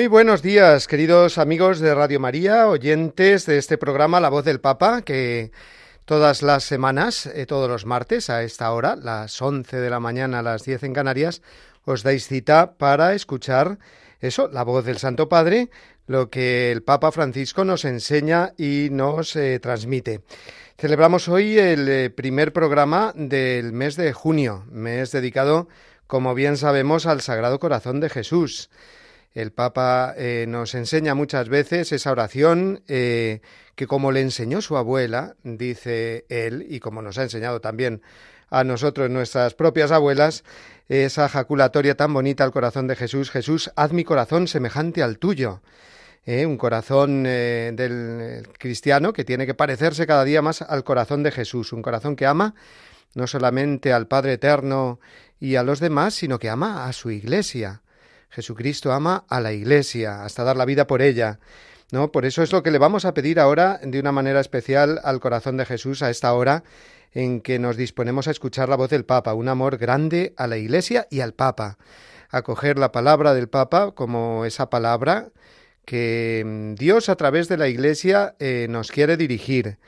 Muy buenos días, queridos amigos de Radio María, oyentes de este programa La Voz del Papa, que todas las semanas, eh, todos los martes a esta hora, las 11 de la mañana a las 10 en Canarias, os dais cita para escuchar eso, la voz del Santo Padre, lo que el Papa Francisco nos enseña y nos eh, transmite. Celebramos hoy el eh, primer programa del mes de junio, mes dedicado, como bien sabemos, al Sagrado Corazón de Jesús. El Papa eh, nos enseña muchas veces esa oración eh, que como le enseñó su abuela, dice él, y como nos ha enseñado también a nosotros nuestras propias abuelas, esa jaculatoria tan bonita al corazón de Jesús, Jesús, haz mi corazón semejante al tuyo. Eh, un corazón del cristiano que tiene que parecerse cada día más al corazón de Jesús, un corazón que ama no solamente al Padre Eterno y a los demás, sino que ama a su Iglesia. Jesucristo ama a la Iglesia hasta dar la vida por ella. ¿No? Por eso es lo que le vamos a pedir ahora de una manera especial al corazón de Jesús a esta hora en que nos disponemos a escuchar la voz del Papa, un amor grande a la Iglesia y al Papa, acoger la palabra del Papa como esa palabra que mm, Dios a través de la Iglesia eh, nos quiere dirigir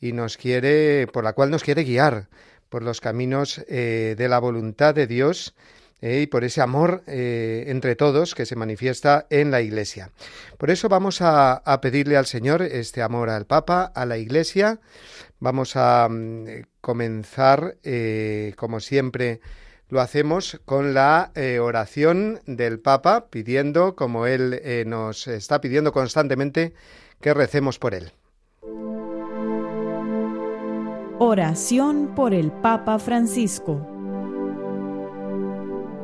y nos quiere, por la cual nos quiere guiar por los caminos eh, de la voluntad de Dios eh, y por ese amor eh, entre todos que se manifiesta en la Iglesia. Por eso vamos a, pedirle al Señor este amor al Papa, a la Iglesia. Vamos a mm, comenzar, eh, como siempre, lo hacemos con la oración del Papa, pidiendo, como Él nos está pidiendo constantemente, que recemos por Él. Oración por el Papa Francisco.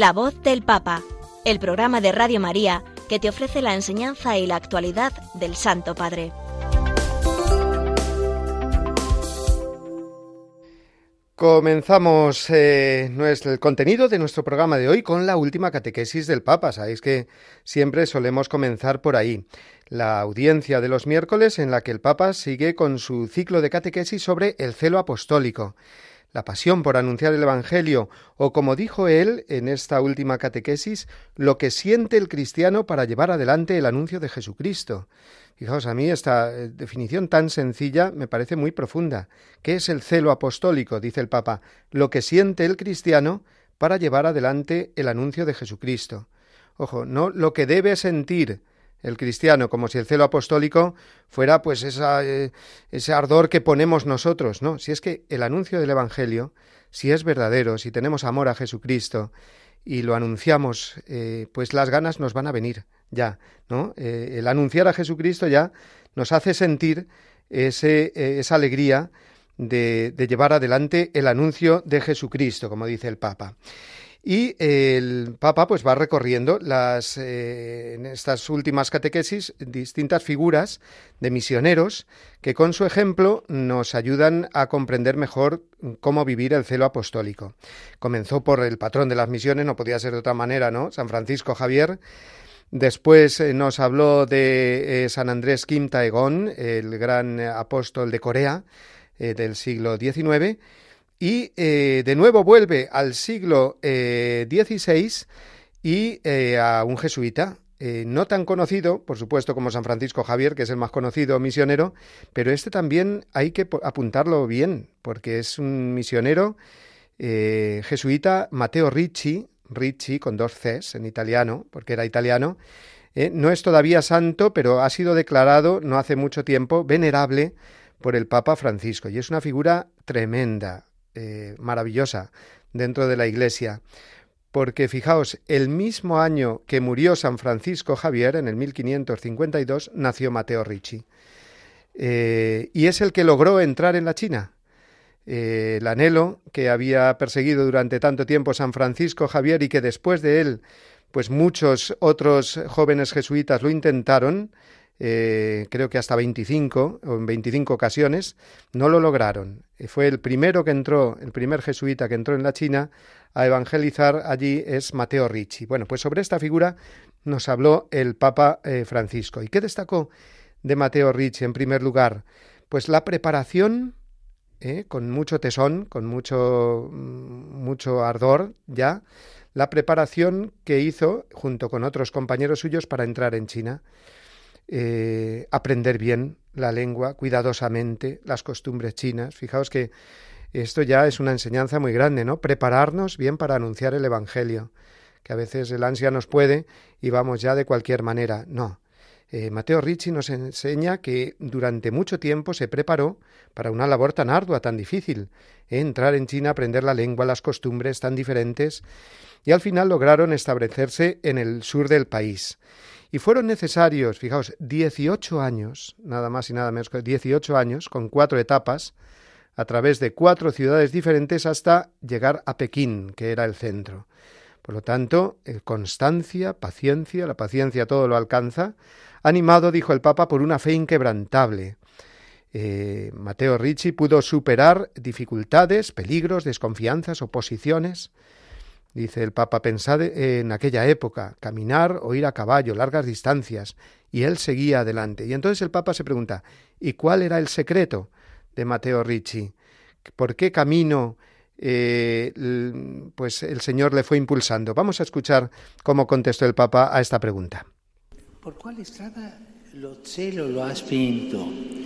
La voz del Papa, el programa de Radio María que te ofrece la enseñanza y la actualidad del Santo Padre. Comenzamos eh, el contenido de nuestro programa de hoy con la última catequesis del Papa. Sabéis que siempre solemos comenzar por ahí. La audiencia de los miércoles en la que el Papa sigue con su ciclo de catequesis sobre el celo apostólico la pasión por anunciar el Evangelio, o como dijo él en esta última catequesis, lo que siente el cristiano para llevar adelante el anuncio de Jesucristo. Fijaos, a mí esta eh, definición tan sencilla me parece muy profunda. ¿Qué es el celo apostólico? dice el Papa. Lo que siente el cristiano para llevar adelante el anuncio de Jesucristo. Ojo, no lo que debe sentir, el cristiano, como si el celo apostólico fuera pues esa, eh, ese ardor que ponemos nosotros, ¿no? Si es que el anuncio del Evangelio, si es verdadero, si tenemos amor a Jesucristo y lo anunciamos, eh, pues las ganas nos van a venir ya, ¿no? Eh, el anunciar a Jesucristo ya nos hace sentir ese, esa alegría de, de llevar adelante el anuncio de Jesucristo, como dice el Papa. Y el Papa pues va recorriendo las, eh, en estas últimas catequesis distintas figuras de misioneros que con su ejemplo nos ayudan a comprender mejor cómo vivir el celo apostólico. Comenzó por el patrón de las misiones, no podía ser de otra manera, ¿no? San Francisco Javier. Después eh, nos habló de eh, San Andrés Kim Taegón, el gran apóstol de Corea, del siglo XIX, y de nuevo vuelve al siglo XVI y a un jesuita, no tan conocido, por supuesto, como San Francisco Javier, que es el más conocido misionero, pero este también hay que apuntarlo bien, porque es un misionero jesuita, Mateo Ricci, Ricci con dos Cs en italiano, porque era italiano, eh, no es todavía santo, pero ha sido declarado no hace mucho tiempo venerable por el Papa Francisco y es una figura tremenda, eh, maravillosa dentro de la Iglesia. Porque fijaos, el mismo año que murió San Francisco Javier, en el 1552, nació Mateo Ricci. Eh, y es el que logró entrar en la China. el anhelo que había perseguido durante tanto tiempo San Francisco Javier y que después de él pues muchos otros jóvenes jesuitas lo intentaron, eh, creo que hasta 25 o en 25 ocasiones, no lo lograron. Fue el primero que entró, el primer jesuita que entró en la China a evangelizar allí es Mateo Ricci. Bueno, pues sobre esta figura nos habló el Papa eh, Francisco. ¿Y qué destacó de Mateo Ricci en primer lugar? Pues la preparación, eh, con mucho tesón, con mucho, mm, mucho ardor ya, la preparación que hizo junto con otros compañeros suyos para entrar en China. Eh, aprender bien la lengua, cuidadosamente, las costumbres chinas. Fijaos que esto ya es una enseñanza muy grande, ¿no? Prepararnos bien para anunciar el Evangelio, que a veces el ansia nos puede y vamos ya de cualquier manera. No. Eh, Mateo Ricci nos enseña que durante mucho tiempo se preparó para una labor tan ardua, tan difícil, ¿eh? entrar en China, aprender la lengua, las costumbres tan diferentes y al final lograron establecerse en el sur del país. Y fueron necesarios, fijaos, 18 años, nada más y nada menos que 18 años, con cuatro etapas, a través de cuatro ciudades diferentes hasta llegar a Pekín, que era el centro. Por lo tanto, eh, constancia, paciencia, la paciencia todo lo alcanza, animado, dijo el Papa, por una fe inquebrantable. Eh, Mateo Ricci pudo superar dificultades, peligros, desconfianzas, oposiciones, Dice el Papa, pensad en aquella época, caminar o ir a caballo, largas distancias, y él seguía adelante. Y entonces el Papa se pregunta, ¿y cuál era el secreto de Mateo Ricci? ¿Por qué camino eh, pues el Señor le fue impulsando? Vamos a escuchar cómo contestó el Papa a esta pregunta.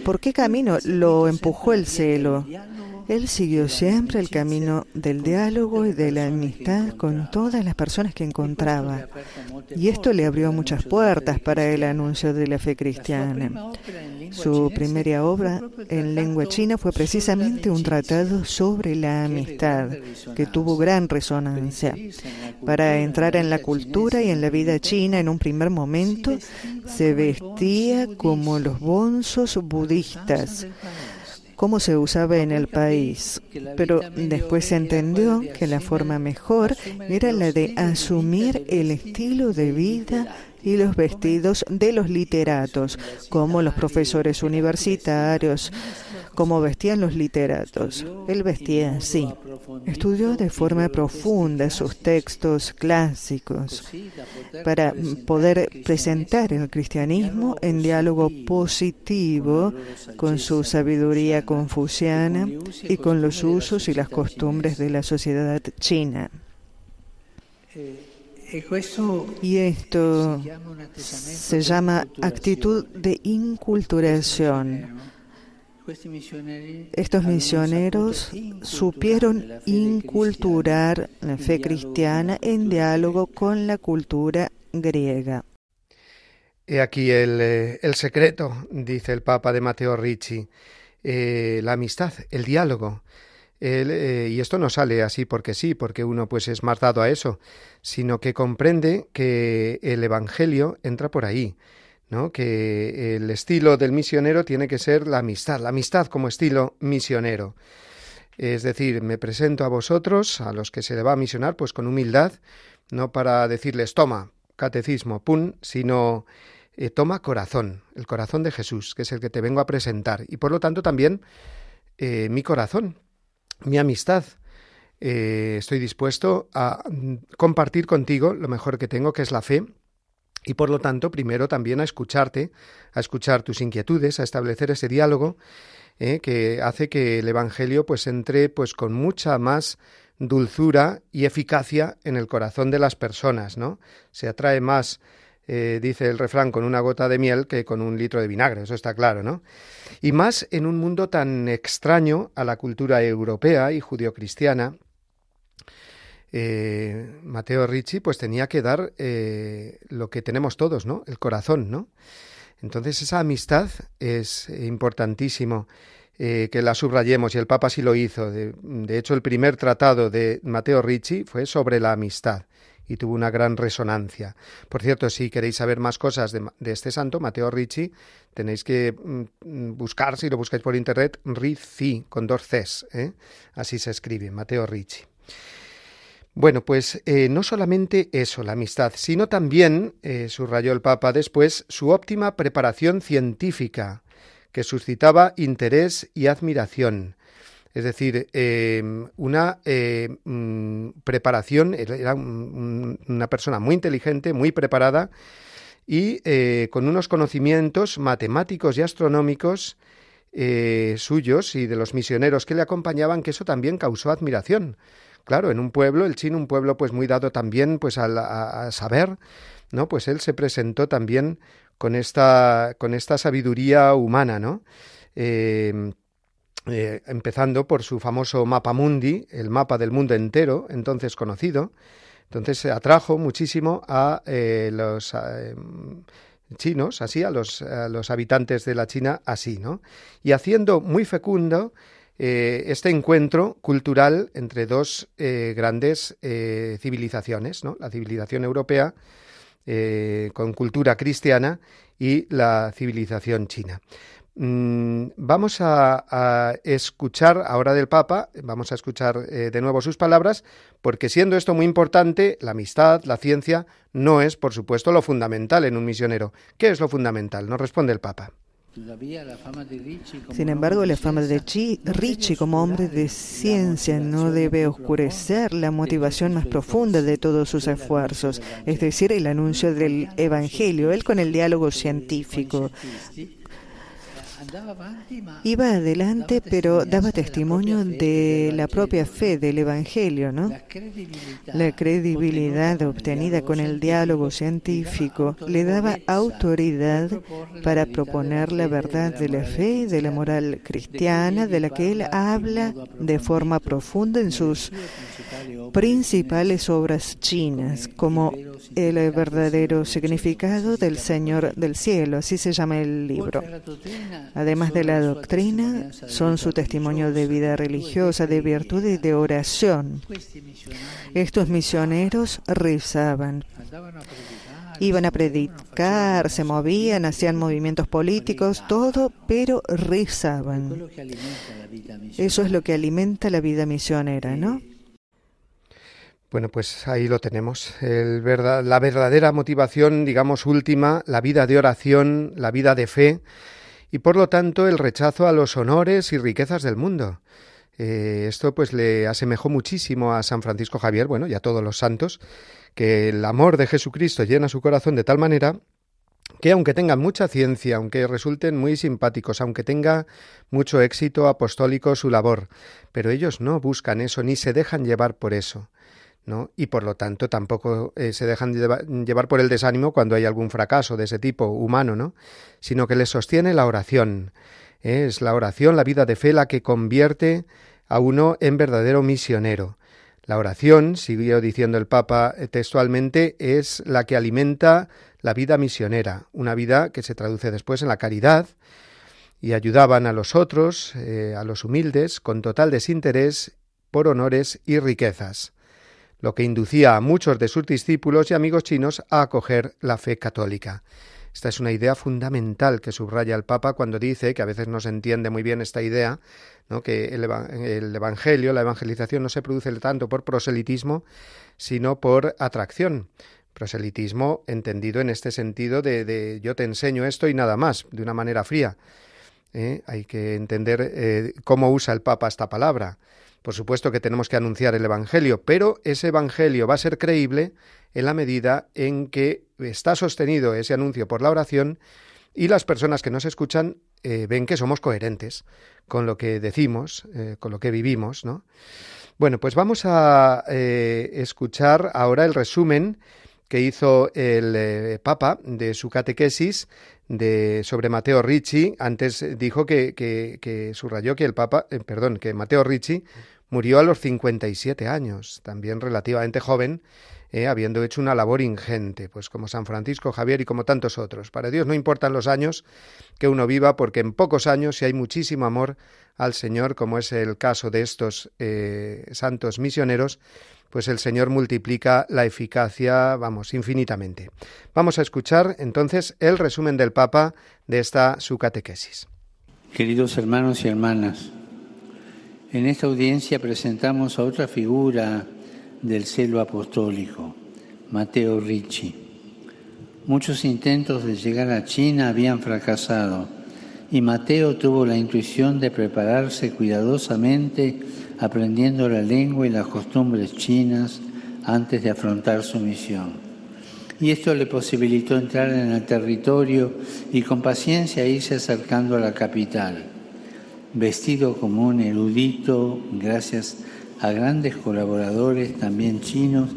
¿Por qué camino lo empujó el celo? Él siguió siempre el camino del diálogo y de la amistad con todas las personas que encontraba. Y esto le abrió muchas puertas para el anuncio de la fe cristiana. Su primera obra en lengua china fue precisamente un tratado sobre la amistad, que tuvo gran resonancia. Para entrar en la cultura y en la vida china en un primer momento, se vestía como los bonzos budistas cómo se usaba en el país, pero después se entendió que la forma mejor era la de asumir el estilo de vida y los vestidos de los literatos, como los profesores universitarios, como vestían los literatos. Él vestía así. Estudió de forma profunda sus textos clásicos para poder presentar el cristianismo en diálogo positivo con su sabiduría confuciana y con los usos y las costumbres de la sociedad china. Y esto se llama actitud de inculturación estos misioneros supieron inculturar la fe cristiana en diálogo con la cultura griega. He aquí el, eh, secreto, dice el Papa de Mateo Ricci, eh, la amistad, el diálogo. Eh, y esto no sale así porque sí, porque uno pues es más dado a eso, sino que comprende que el Evangelio entra por ahí que el estilo del misionero tiene que ser la amistad, la amistad como estilo misionero. Es decir, me presento a vosotros, a los que se le va a misionar, pues con humildad, no para decirles toma, catecismo, pum, sino eh, toma corazón, el corazón de Jesús, que es el que te vengo a presentar, y por lo tanto también eh, mi corazón, mi amistad. Eh, estoy dispuesto a mm, compartir contigo lo mejor que tengo, que es la fe, y por lo tanto primero también a escucharte, a escuchar tus inquietudes, a establecer ese diálogo ¿eh? que hace que el Evangelio pues entre pues con mucha más dulzura y eficacia en el corazón de las personas, ¿no? Se atrae más, eh, dice el refrán, con una gota de miel que con un litro de vinagre, eso está claro, ¿no? Y más en un mundo tan extraño a la cultura europea y judio-cristiana, eh, Mateo Ricci pues tenía que dar eh, lo que tenemos todos, ¿no? El corazón, ¿no? Entonces esa amistad es importantísimo eh, que la subrayemos y el Papa sí lo hizo. De, hecho, el primer tratado de Mateo Ricci fue sobre la amistad y tuvo una gran resonancia. Por cierto, si queréis saber más cosas de, este santo, Mateo Ricci, tenéis que mm, buscar, si lo buscáis por internet, Ricci, con dos Cs, así se escribe, Mateo Ricci. Bueno, pues eh, no solamente eso, la amistad, sino también, subrayó el Papa después, su óptima preparación científica, que suscitaba interés y admiración. Es decir, em, una eh, mm, preparación, era una persona muy inteligente, muy preparada y eh, con unos conocimientos matemáticos y astronómicos eh, suyos y de los misioneros que le acompañaban, que eso también causó admiración. Claro, en un pueblo, el chino, un pueblo pues muy dado también pues a, a saber, ¿no? Pues él se presentó también con esta, con esta sabiduría humana, ¿no? Em, eh, empezando por su famoso mapa mundi, el mapa del mundo entero, entonces conocido. Entonces se atrajo muchísimo a eh, los em, chinos, así, a los, los, habitantes de la China, así, ¿no? Y haciendo muy fecundo eh, este encuentro cultural entre dos grandes civilizaciones, ¿no? La civilización europea eh, con cultura cristiana y la civilización china. Mm, vamos a, escuchar ahora del Papa, vamos a escuchar eh, de nuevo sus palabras, porque siendo esto muy importante, la amistad, la ciencia, no es, por supuesto, lo fundamental en un misionero. ¿Qué es lo fundamental? Nos responde el Papa. Sin embargo, la fama de Ricci como hombre de ciencia no debe oscurecer la motivación más profunda de todos sus esfuerzos, es decir, el anuncio del Evangelio, él con el diálogo científico. Iba adelante, pero daba testimonio de la propia fe del Evangelio, ¿no? La credibilidad obtenida con el diálogo científico le daba autoridad para proponer la verdad de la fe y de la moral cristiana, de la que él habla de forma profunda en sus principales obras chinas, como el verdadero significado del Señor del cielo, así se llama el libro. Además de la doctrina, son su testimonio de vida religiosa, de virtud y de oración. Estos misioneros rezaban, iban a predicar, se movían, hacían movimientos políticos, todo, pero rezaban. Eso es lo que alimenta la vida misionera, ¿no? Bueno, pues ahí lo tenemos. la verdadera motivación, digamos, última, la vida de oración, la vida de fe y por lo tanto el rechazo a los honores y riquezas del mundo. Eh, esto pues le asemejó muchísimo a San Francisco Javier, bueno, y a todos los santos, que el amor de Jesucristo llena su corazón de tal manera que aunque tengan mucha ciencia, aunque resulten muy simpáticos, aunque tenga mucho éxito apostólico su labor, pero ellos no buscan eso ni se dejan llevar por eso. Y por lo tanto tampoco eh, se dejan llevar por el desánimo cuando hay algún fracaso de ese tipo humano, ¿no? sino que les sostiene la oración. ¿eh? Es la oración, la vida de fe, la que convierte a uno en verdadero misionero. La oración, siguió diciendo el Papa eh, textualmente, es la que alimenta la vida misionera, una vida que se traduce después en la caridad, y ayudaban a los otros, a los humildes, con total desinterés por honores y riquezas lo que inducía a muchos de sus discípulos y amigos chinos a acoger la fe católica. Esta es una idea fundamental que subraya el Papa cuando dice, que a veces no se entiende muy bien esta idea, ¿no? que el, Evangelio, la evangelización no se produce tanto por proselitismo, sino por atracción. Proselitismo entendido en este sentido de, yo te enseño esto y nada más, de una manera fría. ¿eh? Hay que entender eh, cómo usa el Papa esta palabra Por supuesto que tenemos que anunciar el Evangelio, pero ese Evangelio va a ser creíble en la medida en que está sostenido ese anuncio por la oración y las personas que nos escuchan eh, ven que somos coherentes con lo que decimos, eh, con lo que vivimos, ¿no? Bueno, pues vamos a eh, escuchar ahora el resumen que hizo el Papa de su catequesis de, sobre Mateo Ricci. Antes dijo que, que, que subrayó que el Papa, perdón, que Mateo Ricci murió a los 57 años, también relativamente joven, eh, habiendo hecho una labor ingente, pues como San Francisco Javier y como tantos otros. Para Dios no importan los años que uno viva, porque en pocos años, si hay muchísimo amor al Señor, como es el caso de estos eh, santos misioneros, pues el Señor multiplica la eficacia, vamos, infinitamente. Vamos a escuchar entonces el resumen del Papa de esta su catequesis. Queridos hermanos y hermanas, en esta audiencia presentamos a otra figura del celo apostólico, Mateo Ricci. Muchos intentos de llegar a China habían fracasado y Mateo tuvo la intuición de prepararse cuidadosamente aprendiendo la lengua y las costumbres chinas antes de afrontar su misión. Y esto le posibilitó entrar en el territorio y con paciencia irse acercando a la capital. Vestido como un erudito, gracias a grandes colaboradores, también chinos,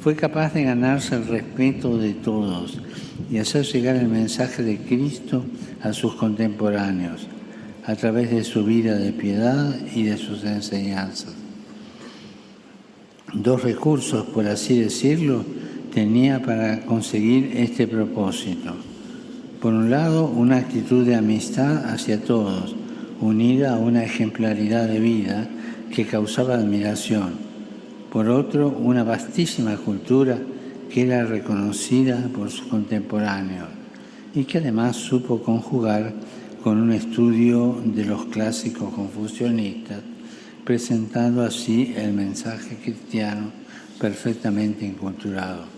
fue capaz de ganarse el respeto de todos y hacer llegar el mensaje de Cristo a sus contemporáneos a través de su vida de piedad y de sus enseñanzas. Dos recursos, por así decirlo, tenía para conseguir este propósito. Por un lado, una actitud de amistad hacia todos, unida a una ejemplaridad de vida, que causaba admiración. Por otro, una vastísima cultura que era reconocida por sus contemporáneos y que además supo conjugar con un estudio de los clásicos confucionistas, presentando así el mensaje cristiano perfectamente inculturado.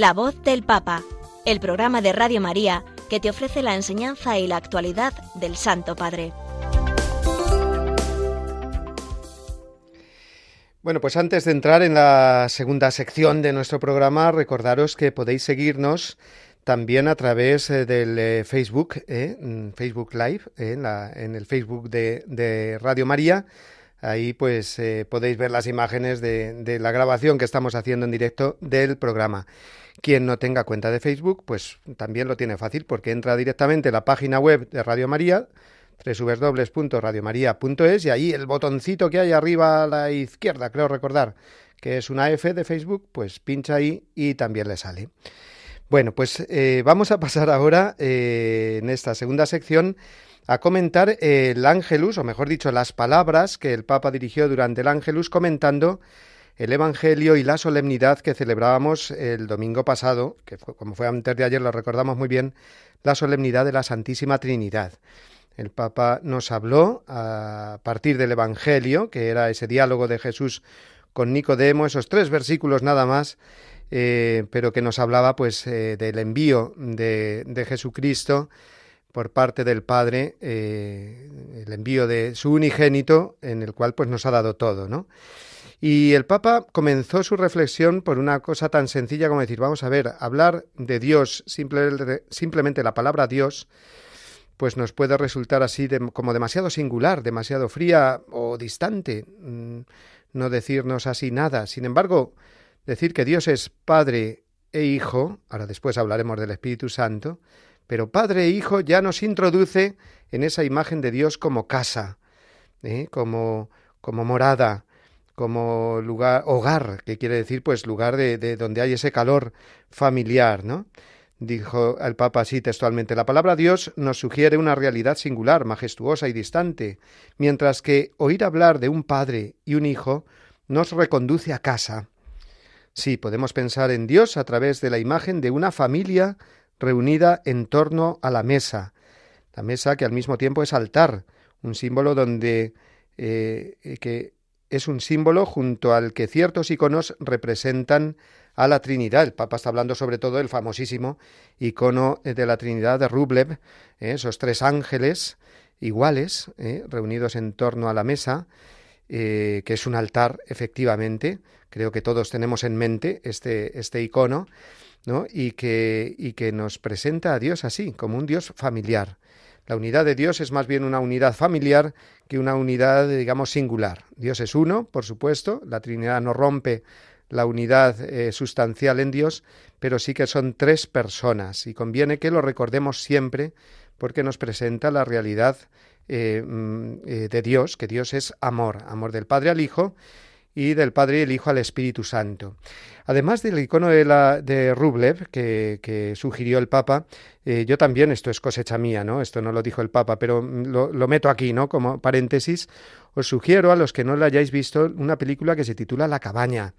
La voz del Papa, el programa de Radio María que te ofrece la enseñanza y la actualidad del Santo Padre. Bueno, pues antes de entrar en la segunda sección de nuestro programa, recordaros que podéis seguirnos también a través eh, del eh, Facebook, eh, mm, Facebook Live, en, el Facebook de, Radio María. Ahí pues podéis ver las imágenes de, la grabación que estamos haciendo en directo del programa. Quien no tenga cuenta de Facebook, pues también lo tiene fácil porque entra directamente a la página web de Radio María, www.radiomaria.es y ahí el botoncito que hay arriba a la izquierda, creo recordar, que es una F de Facebook, pues pincha ahí y también le sale. Bueno, pues eh, vamos a pasar ahora eh, en esta segunda sección a comentar el Ángelus, o mejor dicho, las palabras que el Papa dirigió durante el Ángelus comentando el Evangelio y la solemnidad que celebrábamos el domingo pasado, que como fue antes de ayer, lo recordamos muy bien, la solemnidad de la Santísima Trinidad. El Papa nos habló a partir del Evangelio, que era ese diálogo de Jesús con Nicodemo, esos tres versículos nada más, eh, pero que nos hablaba pues eh, del envío de, Jesucristo por parte del Padre, eh, el envío de su unigénito, en el cual pues nos ha dado todo, ¿no? Y el Papa comenzó su reflexión por una cosa tan sencilla como decir, vamos a ver, hablar de Dios, simplemente la palabra Dios, pues nos puede resultar así como demasiado singular, demasiado fría o distante, mm, no decirnos así nada. Sin embargo, decir que Dios es Padre e Hijo, ahora después hablaremos del Espíritu Santo, pero Padre e Hijo ya nos introduce en esa imagen de Dios como casa, ¿eh? como, como morada, como lugar, hogar, que quiere decir pues lugar de, de donde hay ese calor familiar, ¿no? Dijo el Papa así textualmente, la palabra Dios nos sugiere una realidad singular, majestuosa y distante, mientras que oír hablar de un padre y un hijo nos reconduce a casa. Sí, podemos pensar en Dios a través de la imagen de una familia reunida en torno a la mesa, la mesa que al mismo tiempo es altar, un símbolo donde eh, que es un símbolo junto al que ciertos iconos representan a la Trinidad. El Papa está hablando sobre todo del famosísimo icono de la Trinidad de Rublev, ¿eh? esos tres ángeles iguales, ¿eh? reunidos en torno a la mesa, que es un altar, efectivamente. Creo que todos tenemos en mente este, este icono, y, que, y que nos presenta a Dios así, como un Dios familiar. La unidad de Dios es más bien una unidad familiar que una unidad, digamos, singular. Dios es uno, por supuesto, la Trinidad no rompe la unidad eh, sustancial en Dios, pero sí que son tres personas y conviene que lo recordemos siempre porque nos presenta la realidad eh, mm, eh, de Dios, que Dios es amor, amor del Padre al Hijo y del Padre y el Hijo al Espíritu Santo. Además del icono de, la, de Rublev que, sugirió el Papa, yo también, esto es cosecha mía, ¿no? Esto no lo dijo el Papa, pero lo, meto aquí, ¿no? Como paréntesis, os sugiero a los que no la hayáis visto una película que se titula La cabaña.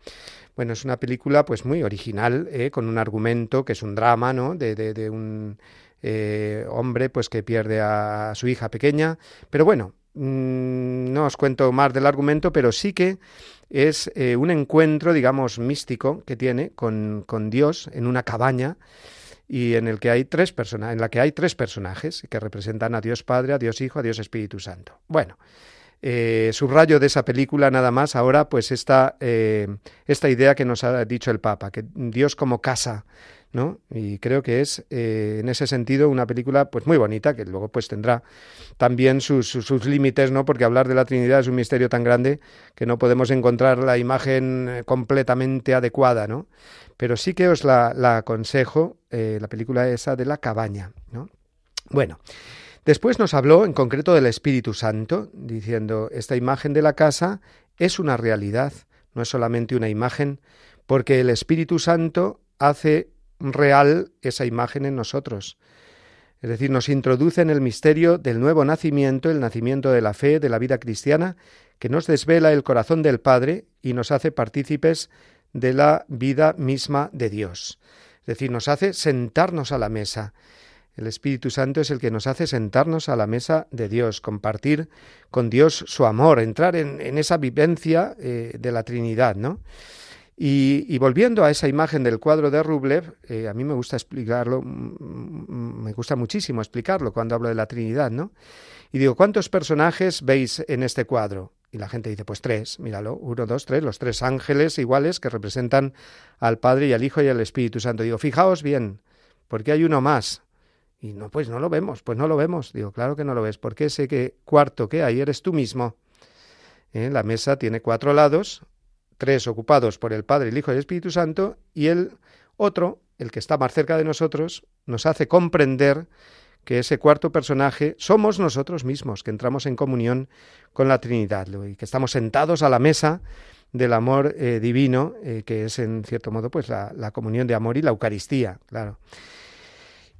Bueno, es una película pues muy original, ¿eh? con un argumento que es un drama, ¿no? De, de, un eh, hombre pues que pierde a su hija pequeña. Pero bueno, no os cuento más del argumento, pero sí que es eh, un encuentro, digamos, místico que tiene con, con Dios en una cabaña y en el que hay tres en la que hay tres personajes que representan a Dios Padre, a Dios Hijo, a Dios Espíritu Santo. Bueno, eh, subrayo de esa película nada más ahora pues esta, eh, esta idea que nos ha dicho el Papa, que Dios como casa, ¿no? Y creo que es eh, en ese sentido una película pues muy bonita, que luego pues tendrá también sus, sus, límites, ¿no? Porque hablar de la Trinidad es un misterio tan grande que no podemos encontrar la imagen eh, completamente adecuada, ¿no? Pero sí que os la, la aconsejo, eh, la película esa de la cabaña, ¿no? Bueno, Después nos habló en concreto del Espíritu Santo, diciendo, esta imagen de la casa es una realidad, no es solamente una imagen, porque el Espíritu Santo hace real esa imagen en nosotros. Es decir, nos introduce en el misterio del nuevo nacimiento, el nacimiento de la fe, de la vida cristiana, que nos desvela el corazón del Padre y nos hace partícipes de la vida misma de Dios. Es decir, nos hace sentarnos a la mesa. El Espíritu Santo es el que nos hace sentarnos a la mesa de Dios, compartir con Dios su amor, entrar en, esa vivencia eh, de la Trinidad, ¿no? Y, volviendo a esa imagen del cuadro de Rublev, eh, a mí me gusta explicarlo, me gusta muchísimo explicarlo cuando hablo de la Trinidad, ¿no? Y digo, ¿cuántos personajes veis en este cuadro? Y la gente dice, pues tres, míralo, uno, dos, tres, los tres ángeles iguales que representan al Padre y al Hijo y al Espíritu Santo. Digo, fijaos bien, porque hay uno más, y no, pues no lo vemos, pues no lo vemos. Digo, claro que no lo ves, porque ese que cuarto que hay eres tú mismo. ¿Eh? La mesa tiene cuatro lados, tres ocupados por el Padre, el Hijo y el Espíritu Santo, y el otro, el que está más cerca de nosotros, nos hace comprender que ese cuarto personaje somos nosotros mismos, que entramos en comunión con la Trinidad y que estamos sentados a la mesa del amor eh, divino, eh, que es en cierto modo pues la, la comunión de amor y la Eucaristía, claro.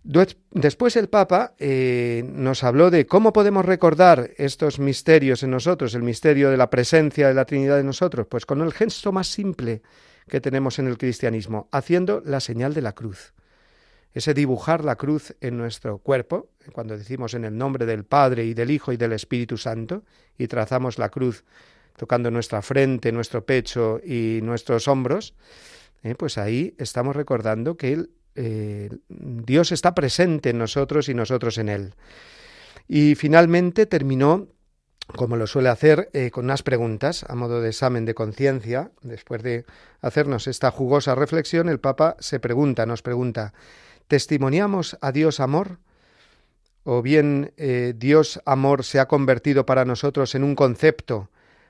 Después el Papa eh, nos habló de cómo podemos recordar estos misterios en nosotros, el misterio de la presencia de la Trinidad en nosotros, pues con el gesto más simple que tenemos en el cristianismo, haciendo la señal de la cruz. Ese dibujar la cruz en nuestro cuerpo, cuando decimos en el nombre del Padre y del Hijo y del Espíritu Santo, y trazamos la cruz tocando nuestra frente, nuestro pecho y nuestros hombros, eh, pues ahí estamos recordando que Él eh, Dios está presente en nosotros y nosotros en Él. Y finalmente terminó, como lo suele hacer, eh, con unas preguntas a modo de examen de conciencia. Después de hacernos esta jugosa reflexión, el Papa se pregunta, nos pregunta, ¿testimoniamos a Dios amor? o bien eh, Dios amor se ha convertido para nosotros en un concepto,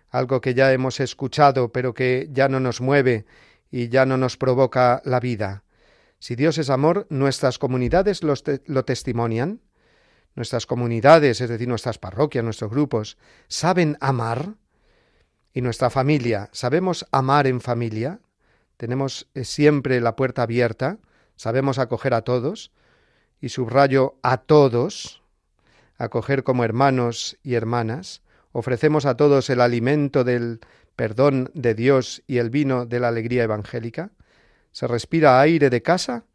algo que ya hemos escuchado pero que ya no nos mueve y ya no nos provoca la vida. Si Dios es amor, nuestras comunidades lo testimonian, nuestras comunidades, es decir, nuestras parroquias, nuestros grupos, saben amar, y nuestra familia, ¿sabemos amar en familia? Tenemos eh, siempre la puerta abierta, sabemos acoger a todos, y subrayo a todos, acoger como hermanos y hermanas, ofrecemos a todos el alimento del perdón de Dios y el vino de la alegría evangélica? ¿Se respira aire de casa?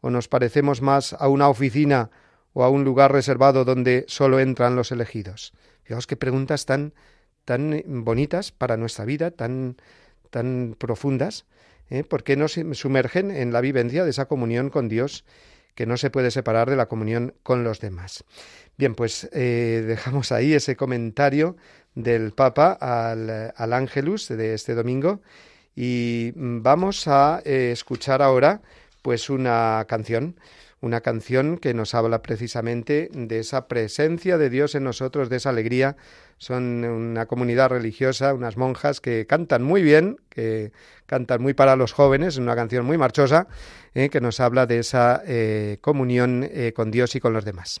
¿O nos parecemos más a una oficina o a un lugar reservado donde solo entran los elegidos? Fijaos qué preguntas tan, tan bonitas para nuestra vida, tan, tan profundas, ¿eh? porque nos sumergen en la vivencia de esa comunión con Dios que no se puede separar de la comunión con los demás. Bien, pues eh, dejamos ahí ese comentario del Papa al, al Ángelus de este domingo y vamos a eh, escuchar ahora pues una canción, una canción que nos habla precisamente de esa presencia de Dios en nosotros, de esa alegría. Son una comunidad religiosa, unas monjas que cantan muy bien, que cantan muy para los jóvenes, una canción muy marchosa, eh, que nos habla de esa eh, comunión con Dios y con los demás.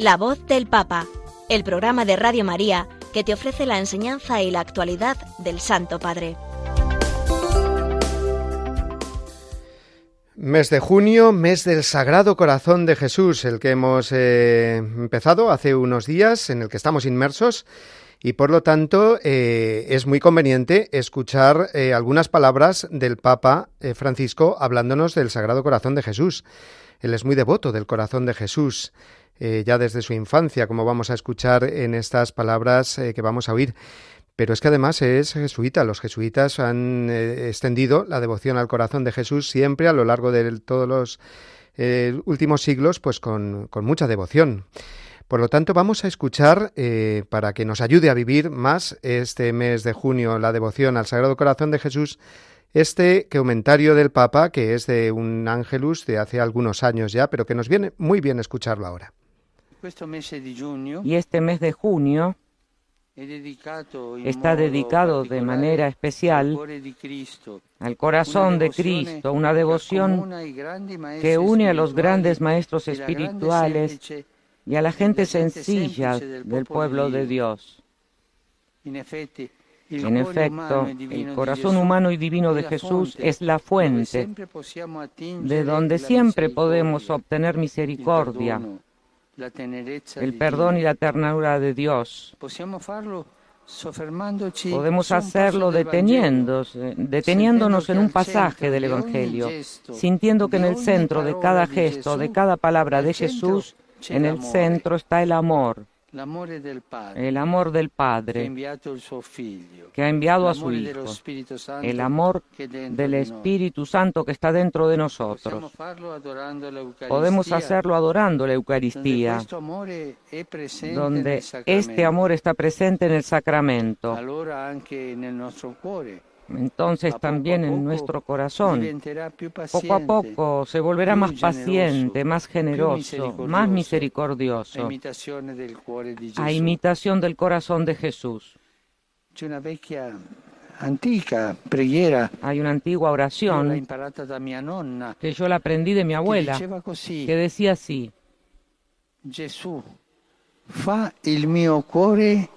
La voz del Papa, el programa de Radio María que te ofrece la enseñanza y la actualidad del Santo Padre. Mes de junio, mes del Sagrado Corazón de Jesús, el que hemos eh, empezado hace unos días, en el que estamos inmersos, y por lo tanto eh, es muy conveniente escuchar eh, algunas palabras del Papa Francisco hablándonos del Sagrado Corazón de Jesús. Él es muy devoto del Corazón de Jesús. Eh, ya desde su infancia, como vamos a escuchar en estas palabras eh, que vamos a oír. Pero es que además es jesuita. Los jesuitas han eh, extendido la devoción al corazón de Jesús siempre a lo largo de todos los últimos siglos, pues con, con, mucha devoción. Por lo tanto, vamos a escuchar, para que nos ayude a vivir más este mes de junio, la devoción al Sagrado Corazón de Jesús, este comentario del Papa, que es de un ángelus de hace algunos años ya, pero que nos viene muy bien escucharlo ahora. Y este mes de junio está dedicado de manera especial al corazón de Cristo, una devoción que une a los grandes maestros espirituales y a la gente sencilla del pueblo de Dios. En efecto, el corazón humano y divino de Jesús es la fuente de donde siempre podemos obtener misericordia el perdón y la ternura de Dios. Podemos hacerlo deteniéndonos en un pasaje del Evangelio, sintiendo que en el centro de cada gesto, de cada palabra de Jesús, en el centro está el amor el amor del Padre que ha enviado a su Hijo, el amor del Espíritu Santo que está dentro de nosotros. Podemos hacerlo adorando la Eucaristía, donde este amor está presente en el sacramento entonces también en nuestro corazón, poco a poco se volverá más paciente, más generoso, más misericordioso, a imitación del corazón de Jesús. Hay una antigua oración que yo la aprendí de mi abuela, que decía así, Jesús, fa il mio cuore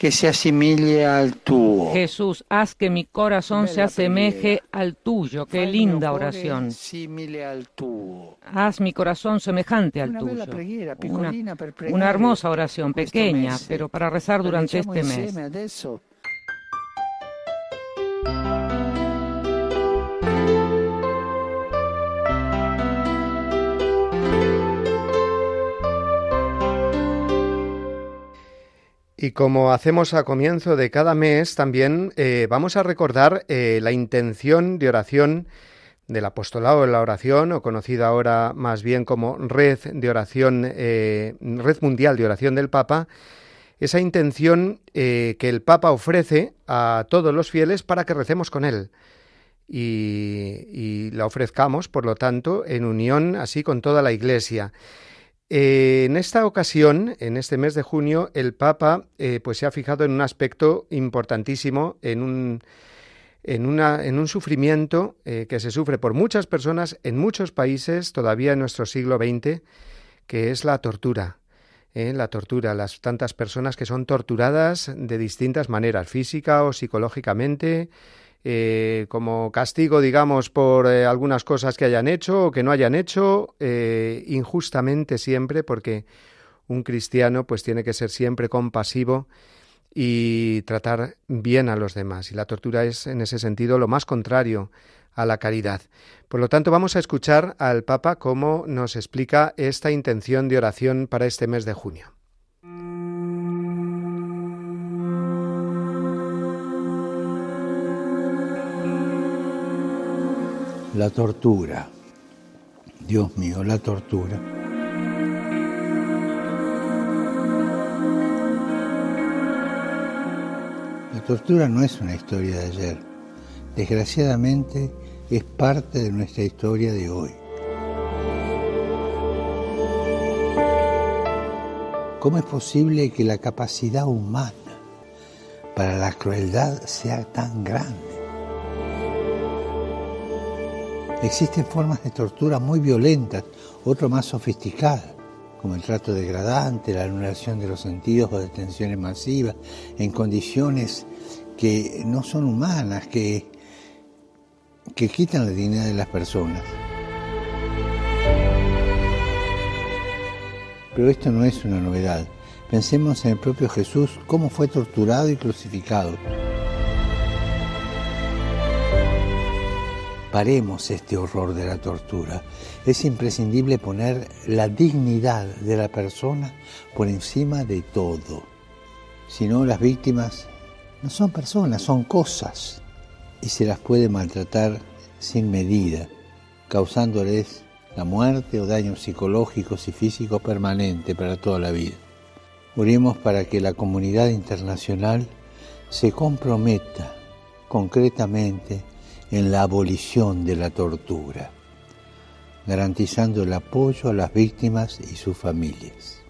que se asimile al tuyo. Jesús, haz que mi corazón se asemeje al tuyo. Qué linda oración. Haz mi corazón semejante al tuyo. Una, una hermosa oración, pequeña, pero para rezar durante este mes. Y como hacemos a comienzo de cada mes, también eh, vamos a recordar eh, la intención de oración del apostolado de la oración, o conocida ahora más bien como red de oración, eh, red mundial de oración del Papa, esa intención que el Papa ofrece a todos los fieles para que recemos con él. Y, y la ofrezcamos, por lo tanto, en unión así con toda la Iglesia. Eh, en esta ocasión, en este mes de junio, el Papa eh, pues se ha fijado en un aspecto importantísimo, en un, en una, en un sufrimiento eh, que se sufre por muchas personas en muchos países todavía en nuestro siglo XX, que es la tortura. la tortura, las tantas personas que son torturadas de distintas maneras, física o psicológicamente, eh, como castigo, digamos, por eh, algunas cosas que hayan hecho o que no hayan hecho, eh, injustamente siempre, porque un cristiano pues tiene que ser siempre compasivo y tratar bien a los demás. Y la tortura es, en ese sentido, lo más contrario a la caridad. Por lo tanto, vamos a escuchar al Papa cómo nos explica esta intención de oración para este mes de junio. La tortura. Dios mío, la tortura. La tortura no es una historia de ayer. Desgraciadamente es parte de nuestra historia de hoy. ¿Cómo es posible que la capacidad humana para la crueldad sea tan grande? Existen formas de tortura muy violentas, otras más sofisticadas, como el trato degradante, la anulación de los sentidos o detenciones masivas, en condiciones que no son humanas, que, que quitan la dignidad de las personas. Pero esto no es una novedad. Pensemos en el propio Jesús, cómo fue torturado y crucificado. Paremos este horror de la tortura. Es imprescindible poner la dignidad de la persona por encima de todo. Si no, las víctimas no son personas, son cosas. Y se las puede maltratar sin medida, causándoles la muerte o daños psicológicos y físicos permanentes para toda la vida. Oremos para que la comunidad internacional se comprometa concretamente en la abolición de la tortura, garantizando el apoyo a las víctimas y sus familias.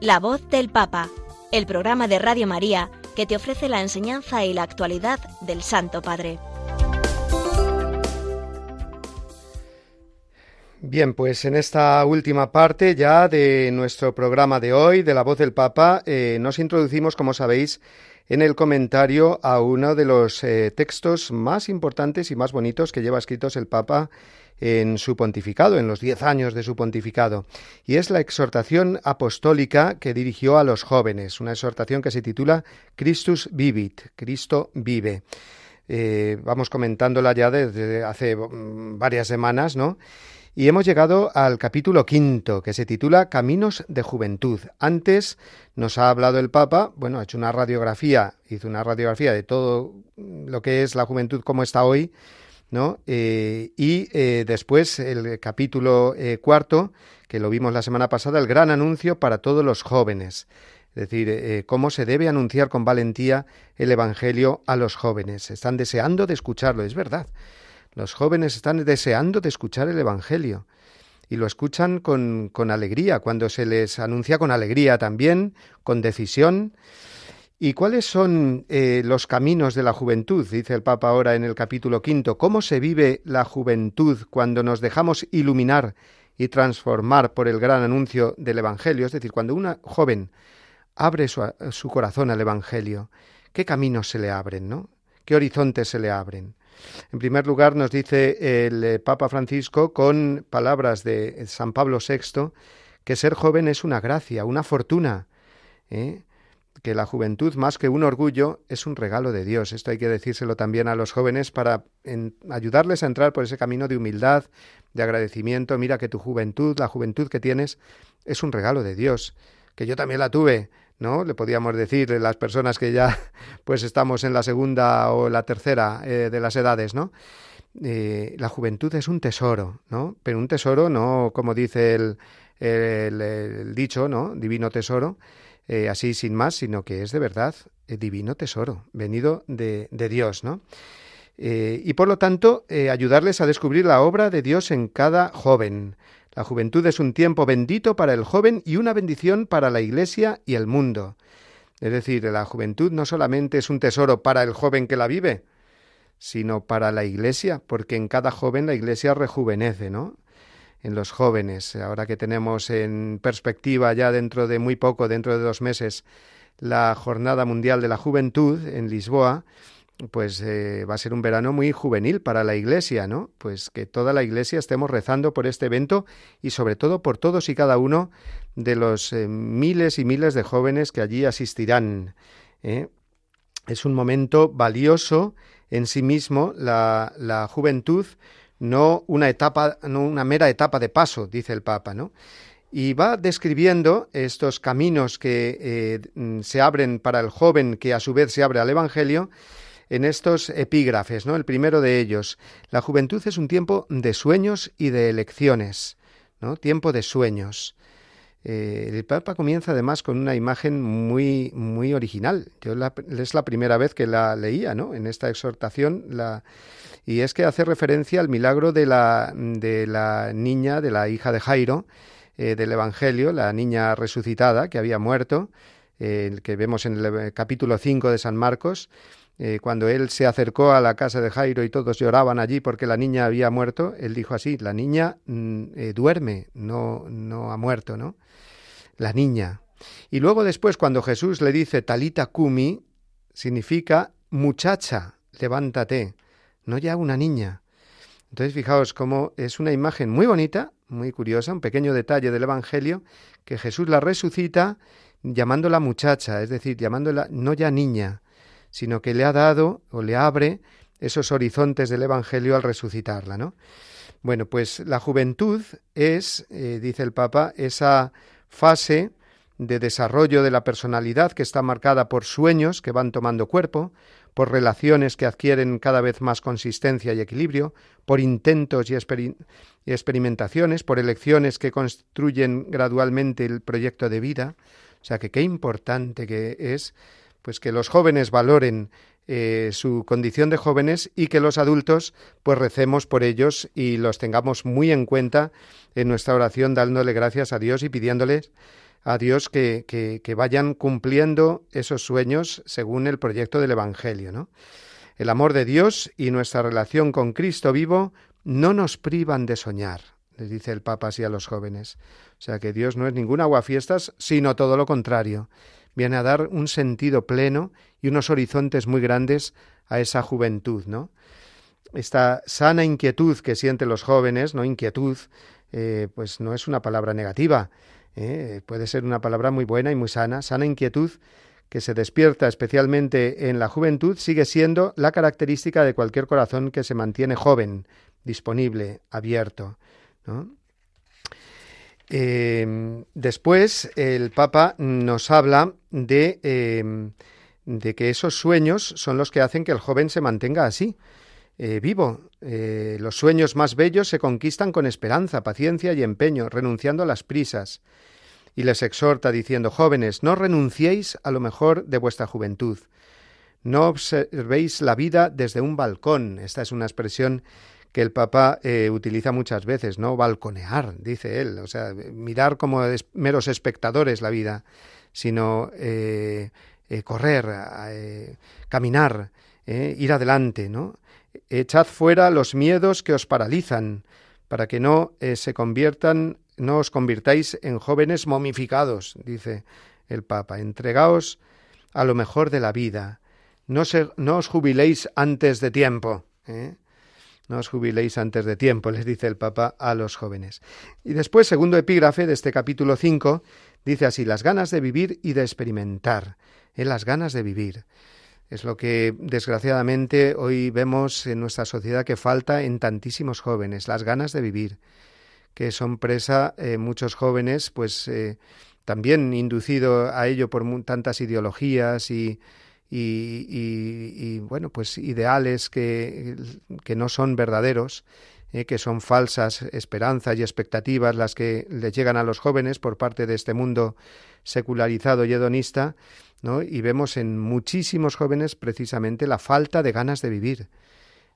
La voz del Papa, el programa de Radio María que te ofrece la enseñanza y la actualidad del Santo Padre. Bien, pues en esta última parte ya de nuestro programa de hoy, de la voz del Papa, eh, nos introducimos, como sabéis, en el comentario a uno de los eh, textos más importantes y más bonitos que lleva escritos el Papa en su pontificado, en los diez años de su pontificado, y es la exhortación apostólica que dirigió a los jóvenes, una exhortación que se titula Christus vivit, Cristo vive. Eh, vamos comentándola ya desde hace mm, varias semanas, ¿no? Y hemos llegado al capítulo quinto, que se titula Caminos de Juventud. Antes nos ha hablado el Papa, bueno, ha hecho una radiografía, hizo una radiografía de todo lo que es la juventud como está hoy, ¿no? Eh, y eh, después el capítulo eh, cuarto, que lo vimos la semana pasada, el gran anuncio para todos los jóvenes. Es decir, cómo se debe anunciar con valentía el Evangelio a los jóvenes. Están deseando de escucharlo, es verdad. Los jóvenes están deseando de escuchar el Evangelio y lo escuchan con, con alegría, cuando se les anuncia con alegría también, con decisión. ¿Y cuáles son eh, los caminos de la juventud? Dice el Papa ahora en el capítulo quinto. ¿Cómo se vive la juventud cuando nos dejamos iluminar y transformar por el gran anuncio del Evangelio? Es decir, cuando una joven abre su, su corazón al Evangelio, ¿qué caminos se le abren, no? ¿Qué horizontes se le abren? En primer lugar, nos dice el eh, Papa Francisco con palabras de San Pablo VI que ser joven es una gracia, una fortuna, ¿eh? que la juventud, más que un orgullo, es un regalo de Dios. Esto hay que decírselo también a los jóvenes para ayudarles a entrar por ese camino de humildad, de agradecimiento. Mira que tu juventud, la juventud que tienes, es un regalo de Dios, que yo también la tuve, ¿no? Le podíamos decir las personas que ya pues estamos en la segunda o la tercera eh, de las edades, ¿no? Eh, la juventud es un tesoro, ¿no? Pero un tesoro no como dice el, el, dicho, ¿no? Divino tesoro, eh, así sin más, sino que es de verdad divino tesoro, venido de, de Dios, ¿no? y por lo tanto, ayudarles a descubrir la obra de Dios en cada joven, la juventud es un tiempo bendito para el joven y una bendición para la Iglesia y el mundo. Es decir, la juventud no solamente es un tesoro para el joven que la vive, sino para la Iglesia, porque en cada joven la Iglesia rejuvenece, ¿no? En los jóvenes, ahora que tenemos en perspectiva ya dentro de muy poco, dentro de dos meses, la Jornada Mundial de la Juventud en Lisboa, pues eh, va a ser un verano muy juvenil para la Iglesia, ¿no? Pues que toda la Iglesia estemos rezando por este evento y sobre todo por todos y cada uno de los eh, miles y miles de jóvenes que allí asistirán. ¿eh? Es un momento valioso en sí mismo la, juventud, no una etapa, no una mera etapa de paso, dice el Papa, ¿no? y va describiendo estos caminos que se abren para el joven, que a su vez se abre al Evangelio, en estos epígrafes, ¿no? El primero de ellos, la juventud es un tiempo de sueños y de elecciones, ¿no? Tiempo de sueños. Eh, el Papa comienza además con una imagen muy, muy original. Yo es la primera vez que la leía, ¿no? En esta exhortación, y es que hace referencia al milagro de la, de la niña, de la hija de Jairo, eh, del Evangelio, la niña resucitada que había muerto, eh, que vemos en el capítulo 5 de San Marcos, eh, cuando él se acercó a la casa de Jairo y todos lloraban allí porque la niña había muerto, él dijo así, la niña mm, duerme, no, no ha muerto, ¿no? La niña. Y luego después cuando Jesús le dice talita kumi, significa muchacha, levántate, no ya una niña. Entonces fijaos cómo es una imagen muy bonita, muy curiosa, un pequeño detalle del Evangelio, que Jesús la resucita llamándola muchacha, es decir, llamándola no ya niña, sino que le ha dado o le abre esos horizontes del Evangelio al resucitarla, ¿no? Bueno, pues la juventud es, eh, dice el Papa, esa fase de desarrollo de la personalidad que está marcada por sueños que van tomando cuerpo, por relaciones que adquieren cada vez más consistencia y equilibrio, por intentos y, experimentaciones, por elecciones que construyen gradualmente el proyecto de vida. O sea que qué importante que es pues que los jóvenes valoren eh, su condición de jóvenes y que los adultos pues recemos por ellos y los tengamos muy en cuenta en nuestra oración dándole gracias a Dios y pidiéndoles a Dios que, que, vayan cumpliendo esos sueños según el proyecto del Evangelio. ¿no? El amor de Dios y nuestra relación con Cristo vivo no nos privan de soñar, les dice el Papa así a los jóvenes. O sea que Dios no es ningún aguafiestas, sino todo lo contrario. Viene a dar un sentido pleno y unos horizontes muy grandes a esa juventud, ¿no? Esta sana inquietud que sienten los jóvenes, no inquietud, eh, pues no es una palabra negativa, ¿eh? puede ser una palabra muy buena y muy sana, sana inquietud que se despierta especialmente en la juventud, sigue siendo la característica de cualquier corazón que se mantiene joven, disponible, abierto. Em, después el Papa nos habla de, em, de, que esos sueños son los que hacen que el joven se mantenga así, eh, vivo. Eh, los sueños más bellos se conquistan con esperanza, paciencia y empeño, renunciando a las prisas. Y les exhorta diciendo, jóvenes, no renunciéis a lo mejor de vuestra juventud. No observéis la vida desde un balcón. Esta es una expresión que el Papa eh, utiliza muchas veces, ¿no? Balconear, dice él, o sea, mirar como meros espectadores la vida, sino correr, caminar, ir adelante, ¿no? Echad fuera los miedos que os paralizan, para que no eh, se conviertan, no os convirtáis en jóvenes momificados, dice el Papa. Entregaos a lo mejor de la vida. No, no os jubiléis antes de tiempo. ¿eh? No os jubiléis antes de tiempo, les dice el Papa a los jóvenes. Y después, segundo epígrafe de este capítulo 5, dice así, las ganas de vivir y de experimentar. ¿eh? Las ganas de vivir. Es lo que desgraciadamente hoy vemos en nuestra sociedad que falta en tantísimos jóvenes, las ganas de vivir, que son presa eh, muchos jóvenes, pues eh, también inducido a ello por tantas ideologías y, y, bueno, pues ideales que, que no son verdaderos, eh, que son falsas esperanzas y expectativas las que le llegan a los jóvenes por parte de este mundo secularizado y hedonista, y vemos en muchísimos jóvenes precisamente la falta de ganas de vivir.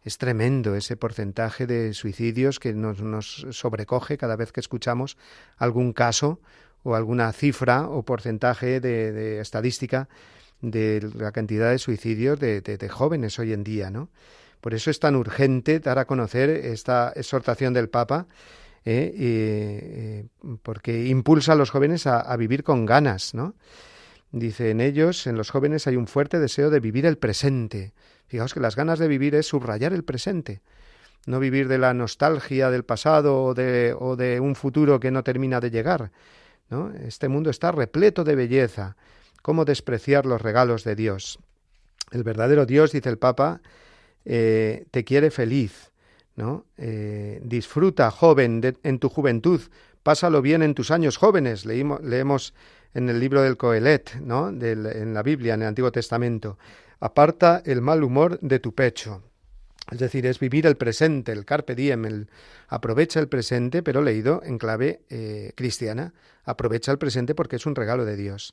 Es tremendo ese porcentaje de suicidios que nos, nos sobrecoge cada vez que escuchamos algún caso o alguna cifra o porcentaje de, estadística de la cantidad de suicidios de, jóvenes hoy en día, ¿no? Por eso es tan urgente dar a conocer esta exhortación del Papa, ¿eh? Eh, porque impulsa a los jóvenes a, vivir con ganas, ¿no? Dice, en ellos, en los jóvenes, hay un fuerte deseo de vivir el presente. Fijaos que las ganas de vivir es subrayar el presente, no vivir de la nostalgia del pasado o de, o de un futuro que no termina de llegar. ¿no? Este mundo está repleto de belleza. ¿Cómo despreciar los regalos de Dios? El verdadero Dios, dice el Papa, eh, te quiere feliz. ¿no? Eh, disfruta, joven, en tu juventud, pásalo bien en tus años jóvenes. Leemos en el libro del Coelet, ¿no? en la Biblia, en el Antiguo Testamento. Aparta el mal humor de tu pecho. Es decir, es vivir el presente, el carpe diem, aprovecha el presente, pero leído en clave eh, cristiana. Aprovecha el presente porque es un regalo de Dios.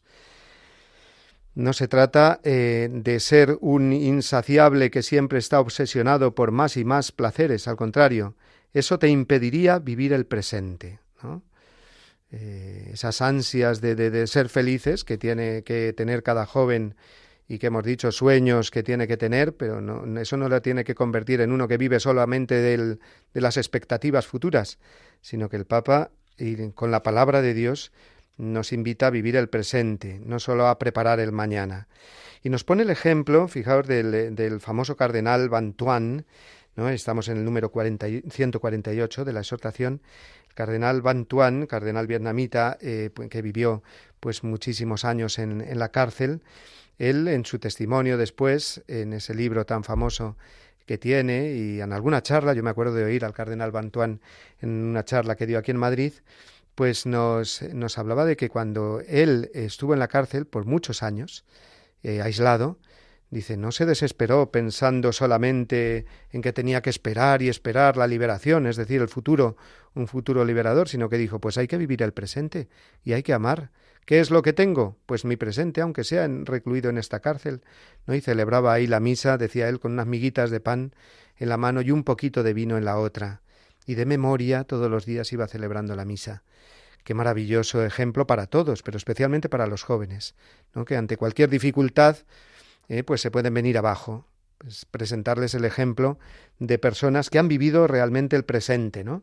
No se trata eh, de ser un insaciable que siempre está obsesionado por más y más placeres, al contrario, eso te impediría vivir el presente. Eh, esas ansias de, ser felices que tiene que tener cada joven y que hemos dicho sueños que tiene que tener, pero no, eso no la tiene que convertir en uno que vive solamente de las expectativas futuras, sino que el Papa, y con la palabra de Dios, nos invita a vivir el presente, no solo a preparar el mañana. Y nos pone el ejemplo, fijaos, del, famoso cardenal Bantuan, ¿no? estamos en el número 40, 148 de la exhortación, el cardenal Bantuan, cardenal vietnamita, eh, que vivió pues muchísimos años en, en la cárcel, él, en su testimonio después, en ese libro tan famoso que tiene, y en alguna charla, yo me acuerdo de oír al cardenal Bantuán en una charla que dio aquí en Madrid, pues nos, nos hablaba de que cuando él estuvo en la cárcel por muchos años, eh, aislado, dice, no se desesperó pensando solamente en que tenía que esperar y esperar la liberación, es decir, el futuro, un futuro liberador, sino que dijo, pues hay que vivir el presente y hay que amar ¿Qué es lo que tengo? Pues mi presente, aunque sea recluido en esta cárcel. ¿no? Y celebraba ahí la misa, decía él, con unas miguitas de pan en la mano y un poquito de vino en la otra. Y de memoria todos los días iba celebrando la misa. Qué maravilloso ejemplo para todos, pero especialmente para los jóvenes, ¿no? que ante cualquier dificultad eh, pues se pueden venir abajo. Pues presentarles el ejemplo de personas que han vivido realmente el presente, ¿no?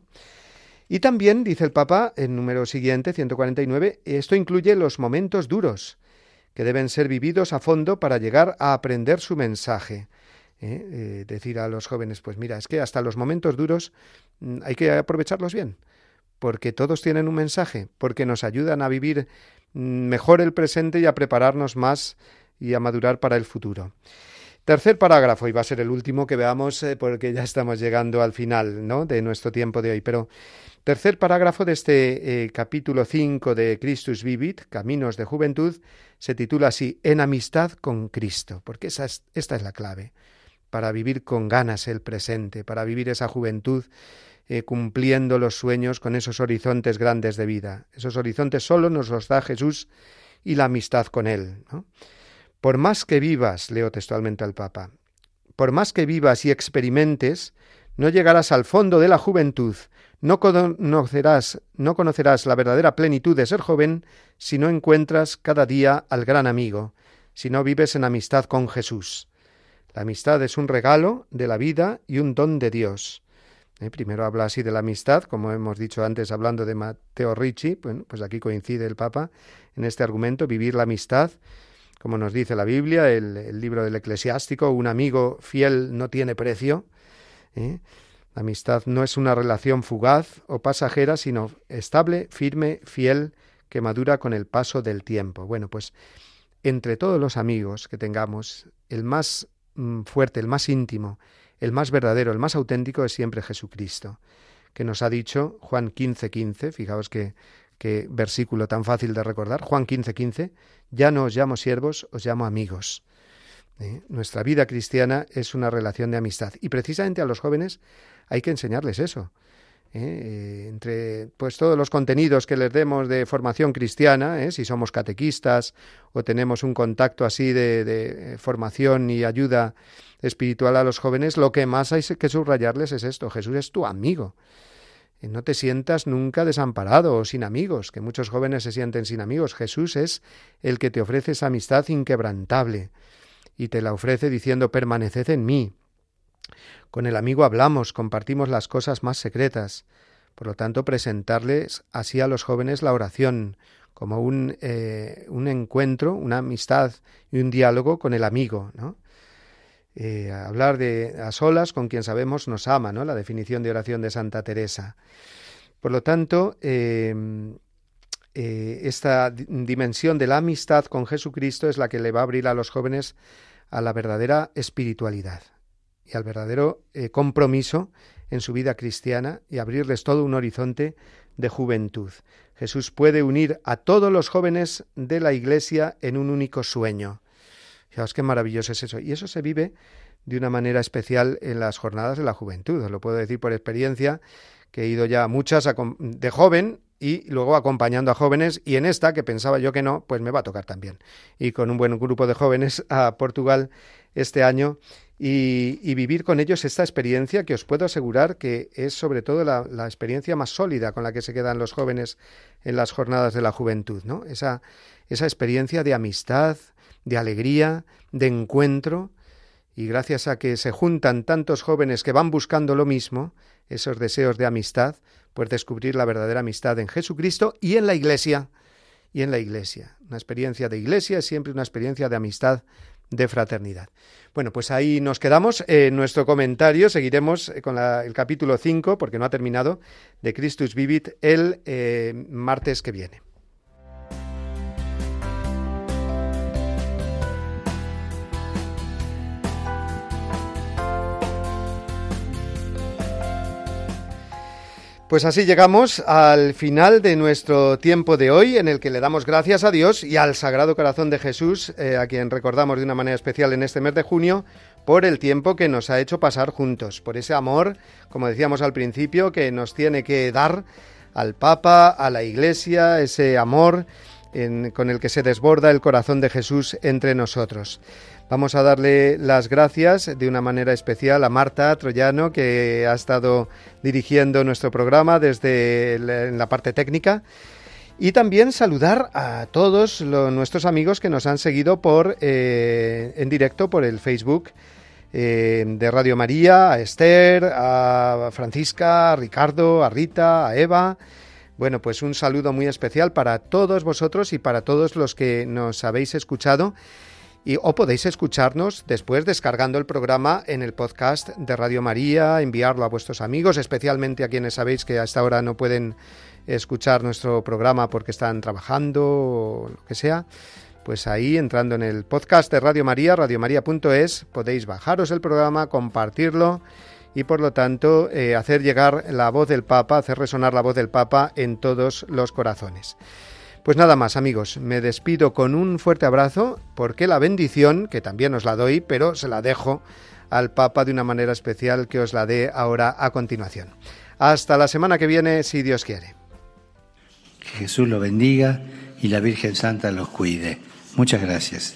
Y también, dice el Papa, en número siguiente, 149, esto incluye los momentos duros, que deben ser vividos a fondo para llegar a aprender su mensaje. ¿eh? Eh, decir a los jóvenes, pues mira, es que hasta los momentos duros mm, hay que aprovecharlos bien, porque todos tienen un mensaje, porque nos ayudan a vivir mm, mejor el presente y a prepararnos más y a madurar para el futuro. Tercer parágrafo, y va a ser el último que veamos eh, porque ya estamos llegando al final ¿no? de nuestro tiempo de hoy, pero Tercer parágrafo de este eh, capítulo 5 de Christus Vivit, Caminos de Juventud, se titula así, En amistad con Cristo, porque esa esta es la clave, para vivir con ganas el presente, para vivir esa juventud eh, cumpliendo los sueños con esos horizontes grandes de vida. Esos horizontes solo nos los da Jesús y la amistad con Él. Por más que vivas, leo textualmente al Papa, por más que vivas y experimentes, no llegarás al fondo de la juventud, no conocerás, no conocerás la verdadera plenitud de ser joven si no encuentras cada día al gran amigo, si no vives en amistad con Jesús. La amistad es un regalo de la vida y un don de Dios. Eh, primero habla así de la amistad, como hemos dicho antes hablando de Mateo Ricci, pues aquí coincide el Papa en este argumento, vivir la amistad, como nos dice la Biblia, el, libro del eclesiástico, un amigo fiel no tiene precio. ¿eh? La amistad no es una relación fugaz o pasajera, sino estable, firme, fiel, que madura con el paso del tiempo. Bueno, pues entre todos los amigos que tengamos, el más fuerte, el más íntimo, el más verdadero, el más auténtico es siempre Jesucristo, que nos ha dicho Juan 15, 15, fijaos que, qué versículo tan fácil de recordar, Juan 15, 15, ya no os llamo siervos, os llamo amigos. ¿Eh? Nuestra vida cristiana es una relación de amistad y precisamente a los jóvenes hay que enseñarles eso. ¿Eh? Eh, entre pues todos los contenidos que les demos de formación cristiana, ¿eh? si somos catequistas o tenemos un contacto así de, de, formación y ayuda espiritual a los jóvenes, lo que más hay que subrayarles es esto, Jesús es tu amigo. No te sientas nunca desamparado o sin amigos, que muchos jóvenes se sienten sin amigos. Jesús es el que te ofrece esa amistad inquebrantable y te la ofrece diciendo permaneced en mí, con el amigo hablamos, compartimos las cosas más secretas. Por lo tanto, presentarles así a los jóvenes la oración como un, eh, encuentro, una amistad y un diálogo con el amigo, ¿no? Eh, hablar de a solas con quien sabemos nos ama, ¿no? La definición de oración de Santa Teresa. Por lo tanto, eh, esta dimensión de la amistad con Jesucristo es la que le va a abrir a los jóvenes a la verdadera espiritualidad y al verdadero eh, compromiso en su vida cristiana y abrirles todo un horizonte de juventud. Jesús puede unir a todos los jóvenes de la Iglesia en un único sueño. Fijaos qué maravilloso es eso. Y eso se vive de una manera especial en las jornadas de la juventud. Os lo puedo decir por experiencia, que he ido ya muchas de joven y luego acompañando a jóvenes y en esta, que pensaba yo que no, pues me va a tocar también. Y con un buen grupo de jóvenes a Portugal este año y, vivir con ellos esta experiencia que os puedo asegurar que es sobre todo la, la, experiencia más sólida con la que se quedan los jóvenes en las jornadas de la juventud, ¿no? Esa, esa experiencia de amistad, de alegría, de encuentro, y gracias a que se juntan tantos jóvenes que van buscando lo mismo, esos deseos de amistad, pues descubrir la verdadera amistad en Jesucristo y en la Iglesia, y en la Iglesia. Una experiencia de Iglesia es siempre una experiencia de amistad, de fraternidad. Bueno, pues ahí nos quedamos. En nuestro comentario seguiremos eh, con el capítulo 5, porque no ha terminado, de Christus Vivit el eh, martes que viene. Pues así llegamos al final de nuestro tiempo de hoy, en el que le damos gracias a Dios y al Sagrado Corazón de Jesús, eh, a quien recordamos de una manera especial en este mes de junio, por el tiempo que nos ha hecho pasar juntos, por ese amor, como decíamos al principio, que nos tiene que dar al Papa, a la Iglesia, ese amor con el que se desborda el corazón de Jesús entre nosotros. Vamos a darle las gracias de una manera especial a Marta Troyano, que ha estado dirigiendo nuestro programa desde la, parte técnica. Y también saludar a todos nuestros amigos que nos han seguido por, eh, en directo por el Facebook eh, de Radio María, a Esther, a Francisca, a Ricardo, a Rita, a Eva. Bueno, pues un saludo muy especial para todos vosotros y para todos los que nos habéis escuchado y, o podéis escucharnos después descargando el programa en el podcast de Radio María, enviarlo a vuestros amigos, especialmente a quienes sabéis que hasta ahora no pueden escuchar nuestro programa porque están trabajando o lo que sea. Pues ahí entrando en el podcast de Radio María, radiomaria.es, podéis bajaros el programa, compartirlo y por lo tanto eh, hacer llegar la voz del Papa, hacer resonar la voz del Papa en todos los corazones. Pues nada más amigos, me despido con un fuerte abrazo porque la bendición, que también os la doy, pero se la dejo al Papa de una manera especial que os la dé ahora a continuación. Hasta la semana que viene, si Dios quiere. Que Jesús lo bendiga y la Virgen Santa los cuide. Muchas gracias.